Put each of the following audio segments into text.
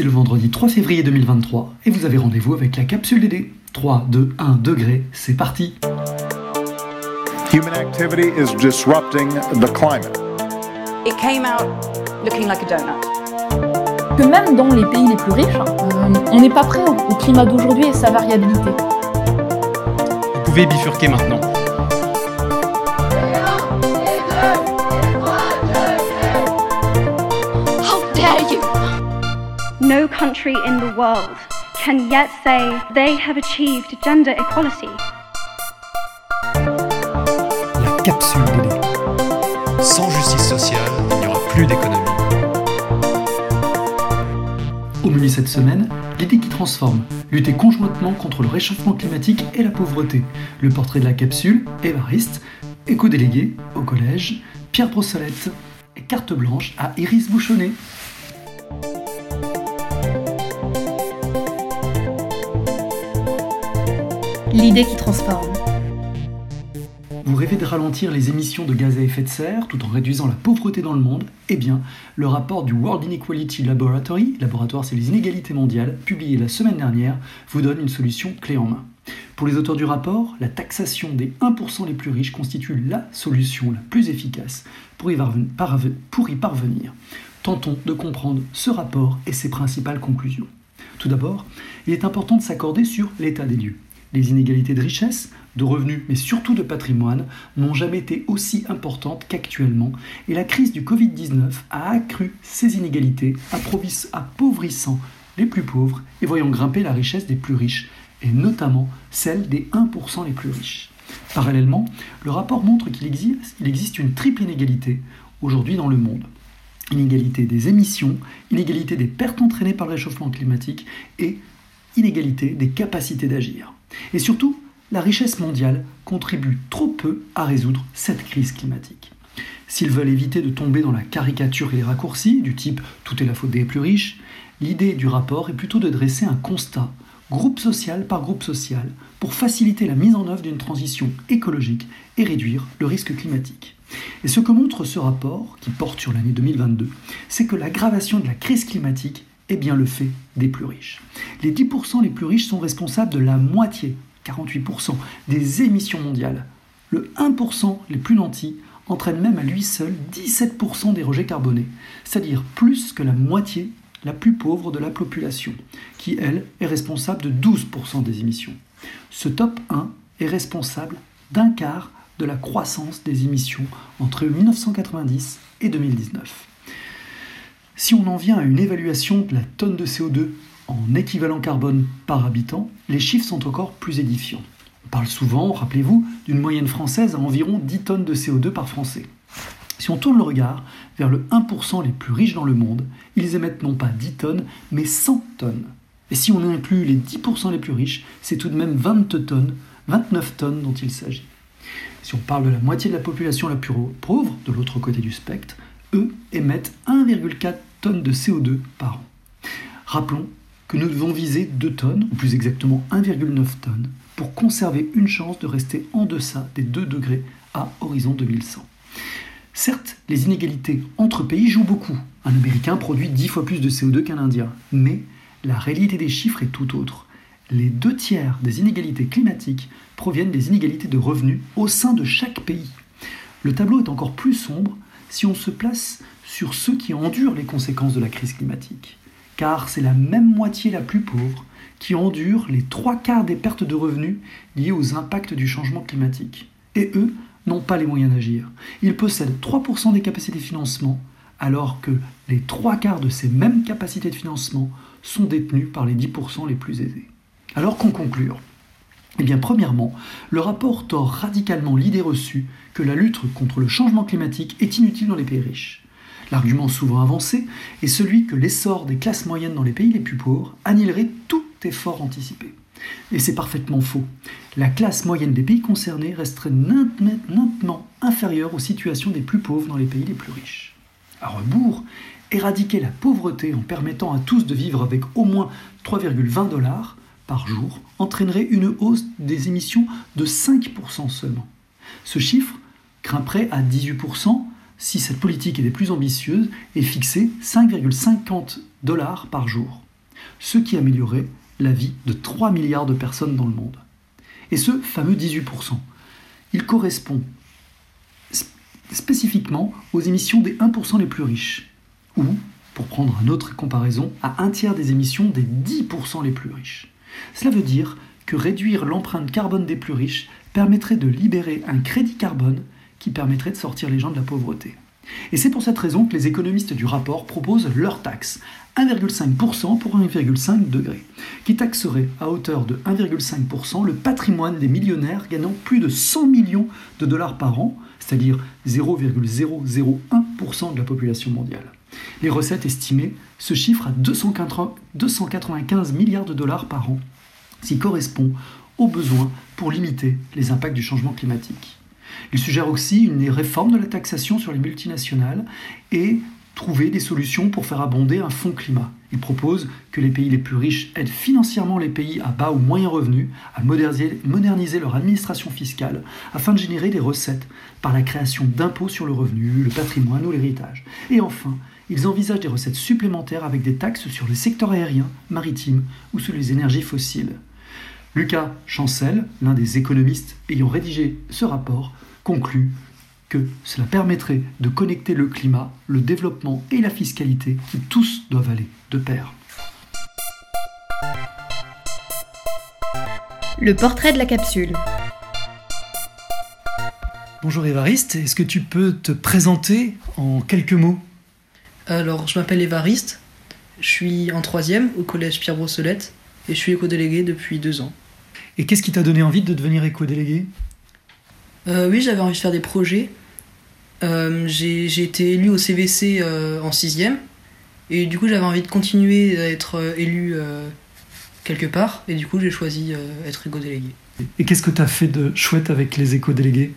C'est le vendredi 3 février 2023 et vous avez rendez-vous avec la capsule DD. 3, 2, 1 degré, c'est parti Human activity is disrupting the climate. It came out looking like a donut. que même dans les pays les plus riches, euh, on n'est pas prêt au climat d'aujourd'hui et sa variabilité. Vous pouvez bifurquer maintenant. Country in the world can yet say they have achieved gender equality. La capsule DD. Sans justice sociale, il n'y aura plus d'économie. Au menu cette semaine, l'idée qui transforme, lutter conjointement contre le réchauffement climatique et la pauvreté. Le portrait de la capsule, Évariste, éco-délégué au collège, Pierre Brossolette et carte blanche à Iris Bouchonnet. L'idée qui transforme. Vous rêvez de ralentir les émissions de gaz à effet de serre tout en réduisant la pauvreté dans le monde? Eh bien, le rapport du World Inequality Laboratory, laboratoire c'est les inégalités mondiales, publié la semaine dernière, vous donne une solution clé en main. Pour les auteurs du rapport, la taxation des 1% les plus riches constitue la solution la plus efficace pour y, parvenir. Tentons de comprendre ce rapport et ses principales conclusions. Tout d'abord, il est important de s'accorder sur l'état des lieux. Les inégalités de richesse, de revenus, mais surtout de patrimoine, n'ont jamais été aussi importantes qu'actuellement, et la crise du Covid-19 a accru ces inégalités, appauvrissant les plus pauvres et voyant grimper la richesse des plus riches, et notamment celle des 1% les plus riches. Parallèlement, le rapport montre qu'il existe, il existe une triple inégalité aujourd'hui dans le monde. Inégalité des émissions, inégalité des pertes entraînées par le réchauffement climatique et inégalité des capacités d'agir. Et surtout, la richesse mondiale contribue trop peu à résoudre cette crise climatique. S'ils veulent éviter de tomber dans la caricature et les raccourcis, du type tout est la faute des plus riches, l'idée du rapport est plutôt de dresser un constat, groupe social par groupe social, pour faciliter la mise en œuvre d'une transition écologique et réduire le risque climatique. Et ce que montre ce rapport, qui porte sur l'année 2022, c'est que l'aggravation de la crise climatique est bien le fait des plus riches. Les 10% les plus riches sont responsables de la moitié, 48%, des émissions mondiales. Le 1% les plus nantis entraîne même à lui seul 17% des rejets carbonés, c'est-à-dire plus que la moitié la plus pauvre de la population, qui, elle, est responsable de 12% des émissions. Ce top 1 est responsable d'un quart de la croissance des émissions entre 1990 et 2019. Si on en vient à une évaluation de la tonne de CO2 en équivalent carbone par habitant, les chiffres sont encore plus édifiants. On parle souvent, rappelez-vous, d'une moyenne française à environ 10 tonnes de CO2 par Français. Si on tourne le regard vers le 1% les plus riches dans le monde, ils émettent non pas 10 tonnes, mais 100 tonnes. Et si on inclut les 10% les plus riches, c'est tout de même 20 tonnes, 29 tonnes dont il s'agit. Si on parle de la moitié de la population la plus pauvre, de l'autre côté du spectre, eux émettent 1,4 tonnes de CO2 par an. Rappelons que nous devons viser 2 tonnes, ou plus exactement 1,9 tonnes, pour conserver une chance de rester en deçà des 2 degrés à horizon 2100. Certes, les inégalités entre pays jouent beaucoup. Un Américain produit 10 fois plus de CO2 qu'un Indien. Mais la réalité des chiffres est tout autre. Les deux tiers des inégalités climatiques proviennent des inégalités de revenus au sein de chaque pays. Le tableau est encore plus sombre si on se place sur ceux qui endurent les conséquences de la crise climatique. Car c'est la même moitié la plus pauvre qui endure les trois quarts des pertes de revenus liées aux impacts du changement climatique. Et eux n'ont pas les moyens d'agir. Ils possèdent 3% des capacités de financement, alors que les trois quarts de ces mêmes capacités de financement sont détenues par les 10% les plus aisés. Alors qu'en conclure Eh bien, premièrement, le rapport tord radicalement l'idée reçue que la lutte contre le changement climatique est inutile dans les pays riches. L'argument souvent avancé est celui que l'essor des classes moyennes dans les pays les plus pauvres annihilerait tout effort anticipé. Et c'est parfaitement faux. La classe moyenne des pays concernés resterait nettement inférieure aux situations des plus pauvres dans les pays les plus riches. À rebours, éradiquer la pauvreté en permettant à tous de vivre avec au moins 3,20 dollars jour entraînerait une hausse des émissions de 5% seulement. Ce chiffre grimperait à 18% si cette politique était plus ambitieuse et fixée 5,50 dollars par jour. ce qui améliorerait la vie de 3 milliards de personnes dans le monde. Et ce fameux 18%, il correspond spécifiquement aux émissions des 1% les plus riches, ou, pour prendre une autre comparaison, à un tiers des émissions des 10% les plus riches. Cela veut dire que réduire l'empreinte carbone des plus riches permettrait de libérer un crédit carbone qui permettrait de sortir les gens de la pauvreté. Et c'est pour cette raison que les économistes du rapport proposent leur taxe, 1,5% pour 1,5 degré, qui taxerait à hauteur de 1,5% le patrimoine des millionnaires gagnant plus de 100 millions de dollars par an, c'est-à-dire 0,001% de la population mondiale. Les recettes estimées se chiffrent à 295 milliards de dollars par an, ce qui correspond aux besoins pour limiter les impacts du changement climatique. Il suggère aussi une réforme de la taxation sur les multinationales et trouver des solutions pour faire abonder un fonds climat. Il propose que les pays les plus riches aident financièrement les pays à bas ou moyens revenus à moderniser, leur administration fiscale afin de générer des recettes par la création d'impôts sur le revenu, le patrimoine ou l'héritage. Et enfin, ils envisagent des recettes supplémentaires avec des taxes sur les secteurs aériens, maritimes ou sur les énergies fossiles. Lucas Chancel, l'un des économistes ayant rédigé ce rapport, conclut que cela permettrait de connecter le climat, le développement et la fiscalité qui tous doivent aller de pair. Le portrait de la capsule. Bonjour Évariste, est-ce que tu peux te présenter en quelques mots? Alors, je m'appelle Évariste, je suis en troisième au collège Pierre Brossolette et je suis éco-délégué depuis deux ans. Et qu'est-ce qui t'a donné envie de devenir éco-délégué? Euh, Oui, j'avais envie de faire des projets euh, j'ai été élu au CVC euh, en 6ème. Et du coup, j'avais envie de continuer à être élu quelque part. Et du coup, j'ai choisi être éco-délégué. Et qu'est-ce que tu as fait de chouette avec les éco-délégués?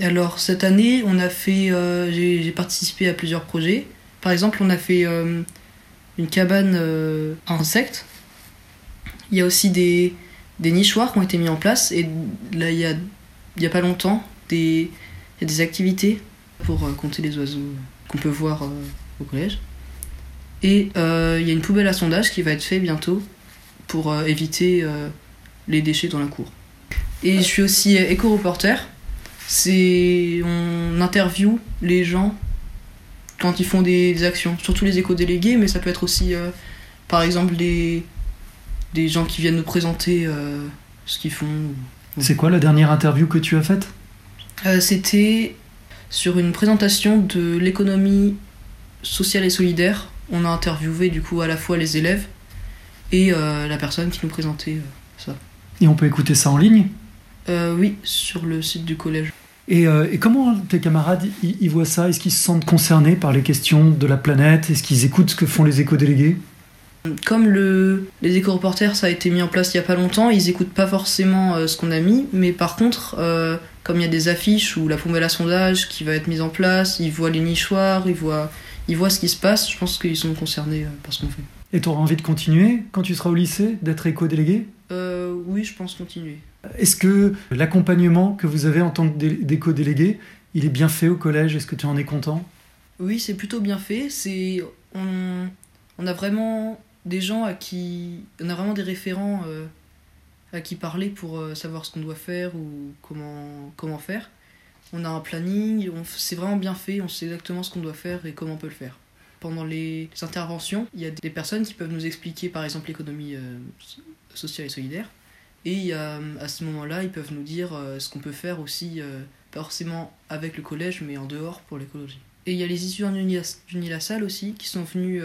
Alors, cette année, on a fait, j'ai participé à plusieurs projets. Par exemple, on a fait une cabane à insectes. Il y a aussi des, des nichoirs qui ont été mis en place. Et là, il y a, y a pas longtemps, des, il y a des activités pour euh, compter les oiseaux qu'on peut voir euh, au collège. Et euh, il y a une poubelle à sondage qui va être faite bientôt pour éviter les déchets dans la cour. Et je suis aussi éco-reporter. On interviewe les gens quand ils font des, actions, surtout les éco-délégués, mais ça peut être aussi, par exemple, des, des gens qui viennent nous présenter ce qu'ils font. C'est quoi la dernière interview que tu as faite? C'était sur une présentation de l'économie sociale et solidaire. On a interviewé du coup à la fois les élèves et euh, la personne qui nous présentait euh, ça. Et on peut écouter ça en ligne? Euh, Oui, sur le site du collège. Et, comment tes camarades y, voient ça? Est-ce qu'ils se sentent concernés par les questions de la planète? Est-ce qu'ils écoutent ce que font les éco-délégués? Comme le, les éco-reporters, ça a été mis en place il n'y a pas longtemps, ils écoutent pas forcément ce qu'on a mis, mais par contre, comme il y a des affiches ou la poubelle à sondage qui va être mise en place, ils voient les nichoirs, ils voient, ils voient ce qui se passe, je pense qu'ils sont concernés euh, par ce qu'on fait. Et tu auras envie de continuer quand tu seras au lycée, d'être éco-délégué? euh, Oui, je pense continuer. Est-ce que l'accompagnement que vous avez en tant qu'éco-délégué, il est bien fait au collège? Est-ce que tu en es content? Oui, c'est plutôt bien fait. C'est on, on, a vraiment des gens à qui on a vraiment des référents euh, à qui parler pour euh, savoir ce qu'on doit faire ou comment, comment faire. On a un planning, c'est vraiment bien fait, on sait exactement ce qu'on doit faire et comment on peut le faire. Pendant les interventions, il y a des personnes qui peuvent nous expliquer par exemple l'économie euh, sociale et solidaire. Et à ce moment-là, ils peuvent nous dire euh, ce qu'on peut faire aussi, pas forcément avec le collège, mais en dehors pour l'écologie. Et il y a les étudiants d'Unilassal aussi qui sont venus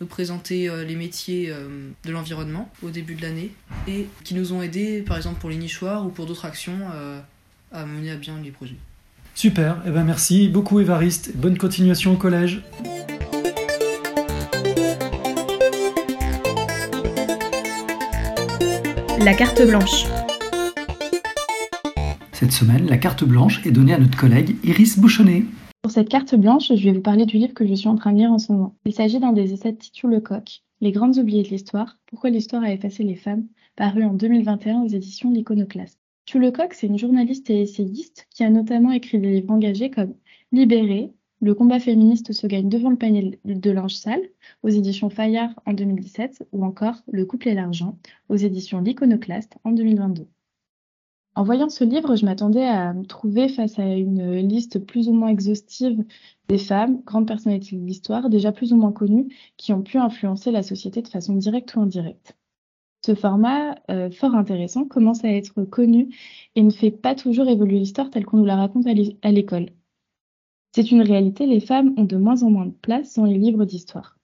nous présenter euh, les métiers euh, de l'environnement au début de l'année et qui nous ont aidés, par exemple pour les nichoirs ou pour d'autres actions, euh, à mener à bien les projets. Super, eh ben merci beaucoup Évariste, bonne continuation au collège. La carte blanche. Cette semaine, la carte blanche est donnée à notre collègue Iris Bouchonnet. Pour cette carte blanche, je vais vous parler du livre que je suis en train de lire en ce moment. Il s'agit d'un des essais de Titu Lecoq, Les grandes oubliées de l'histoire, pourquoi l'histoire a effacé les femmes, paru en 2021 aux éditions L'Iconoclaste. Titu Lecoq, c'est une journaliste et essayiste qui a notamment écrit des livres engagés comme Libéré, Le combat féministe se gagne devant le panier de linge sale aux éditions Fayard en 2017 ou encore Le couple et l'argent aux éditions L'Iconoclaste en 2022. En voyant ce livre, je m'attendais à me trouver face à une liste plus ou moins exhaustive des femmes, grandes personnalités de l'histoire, déjà plus ou moins connues, qui ont pu influencer la société de façon directe ou indirecte. Ce format, euh, fort intéressant, commence à être connu et ne fait pas toujours évoluer l'histoire telle qu'on nous la raconte à l'école. C'est une réalité, les femmes ont de moins en moins de place dans les livres d'histoire.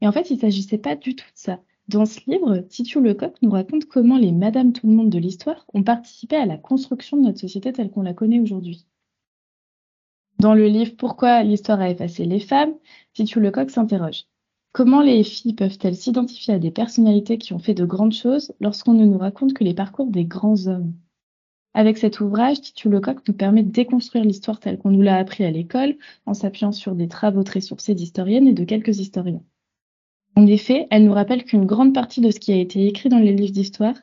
Et en fait, il ne s'agissait pas du tout de ça. Dans ce livre, Titu Lecoq nous raconte comment les Madame Tout le Monde de l'histoire ont participé à la construction de notre société telle qu'on la connaît aujourd'hui. Dans le livre Pourquoi l'histoire a effacé les femmes, Titu Lecoq s'interroge. Comment les filles peuvent-elles s'identifier à des personnalités qui ont fait de grandes choses lorsqu'on ne nous raconte que les parcours des grands hommes? Avec cet ouvrage, Titu Lecoq nous permet de déconstruire l'histoire telle qu'on nous l'a appris à l'école en s'appuyant sur des travaux très sourcés d'historiennes et de quelques historiens. En effet, elle nous rappelle qu'une grande partie de ce qui a été écrit dans les livres d'histoire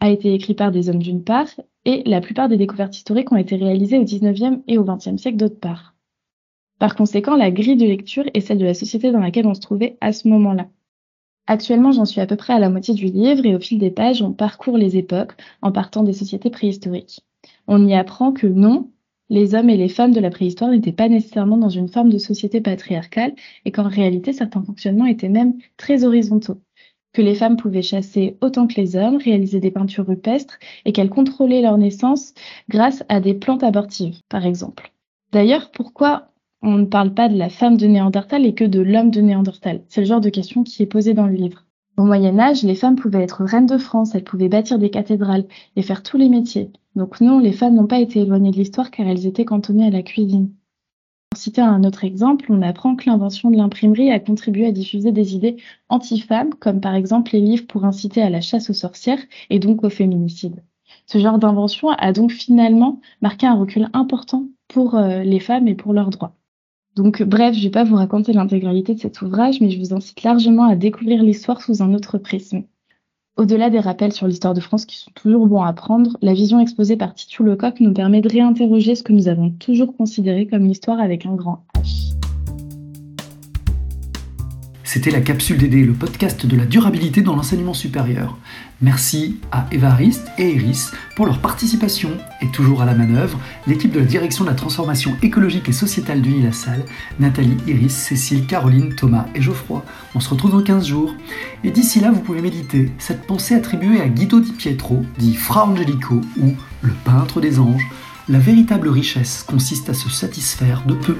a été écrit par des hommes d'une part, et la plupart des découvertes historiques ont été réalisées au XIXe et au XXe siècle d'autre part. Par conséquent, la grille de lecture est celle de la société dans laquelle on se trouvait à ce moment-là. Actuellement, j'en suis à peu près à la moitié du livre et au fil des pages, on parcourt les époques en partant des sociétés préhistoriques. On y apprend que non, les hommes et les femmes de la préhistoire n'étaient pas nécessairement dans une forme de société patriarcale et qu'en réalité certains fonctionnements étaient même très horizontaux, que les femmes pouvaient chasser autant que les hommes, réaliser des peintures rupestres et qu'elles contrôlaient leur naissance grâce à des plantes abortives, par exemple. D'ailleurs, pourquoi on ne parle pas de la femme de Néandertal et que de l'homme de Néandertal C'est le genre de question qui est posée dans le livre. Au Moyen Âge, les femmes pouvaient être reines de France, elles pouvaient bâtir des cathédrales et faire tous les métiers. Donc non, les femmes n'ont pas été éloignées de l'histoire car elles étaient cantonnées à la cuisine. Pour citer un autre exemple, on apprend que l'invention de l'imprimerie a contribué à diffuser des idées anti-femmes, comme par exemple les livres pour inciter à la chasse aux sorcières et donc au féminicide. Ce genre d'invention a donc finalement marqué un recul important pour euh, les femmes et pour leurs droits. Donc bref, je ne vais pas vous raconter l'intégralité de cet ouvrage, mais je vous incite largement à découvrir l'histoire sous un autre prisme. Au-delà des rappels sur l'histoire de France qui sont toujours bons à prendre, la vision exposée par Titu Lecoq nous permet de réinterroger ce que nous avons toujours considéré comme l'histoire avec un grand H. C'était la capsule DD, le podcast de la durabilité dans l'enseignement supérieur. Merci à Évariste et Iris pour leur participation et toujours à la manœuvre, l'équipe de la direction de la transformation écologique et sociétale du la Salle, Nathalie, Iris, Cécile, Caroline, Thomas et Geoffroy. On se retrouve dans 15 jours. Et d'ici là, vous pouvez méditer cette pensée attribuée à Guido di Pietro, dit Fra Angelico ou le peintre des anges. La véritable richesse consiste à se satisfaire de peu.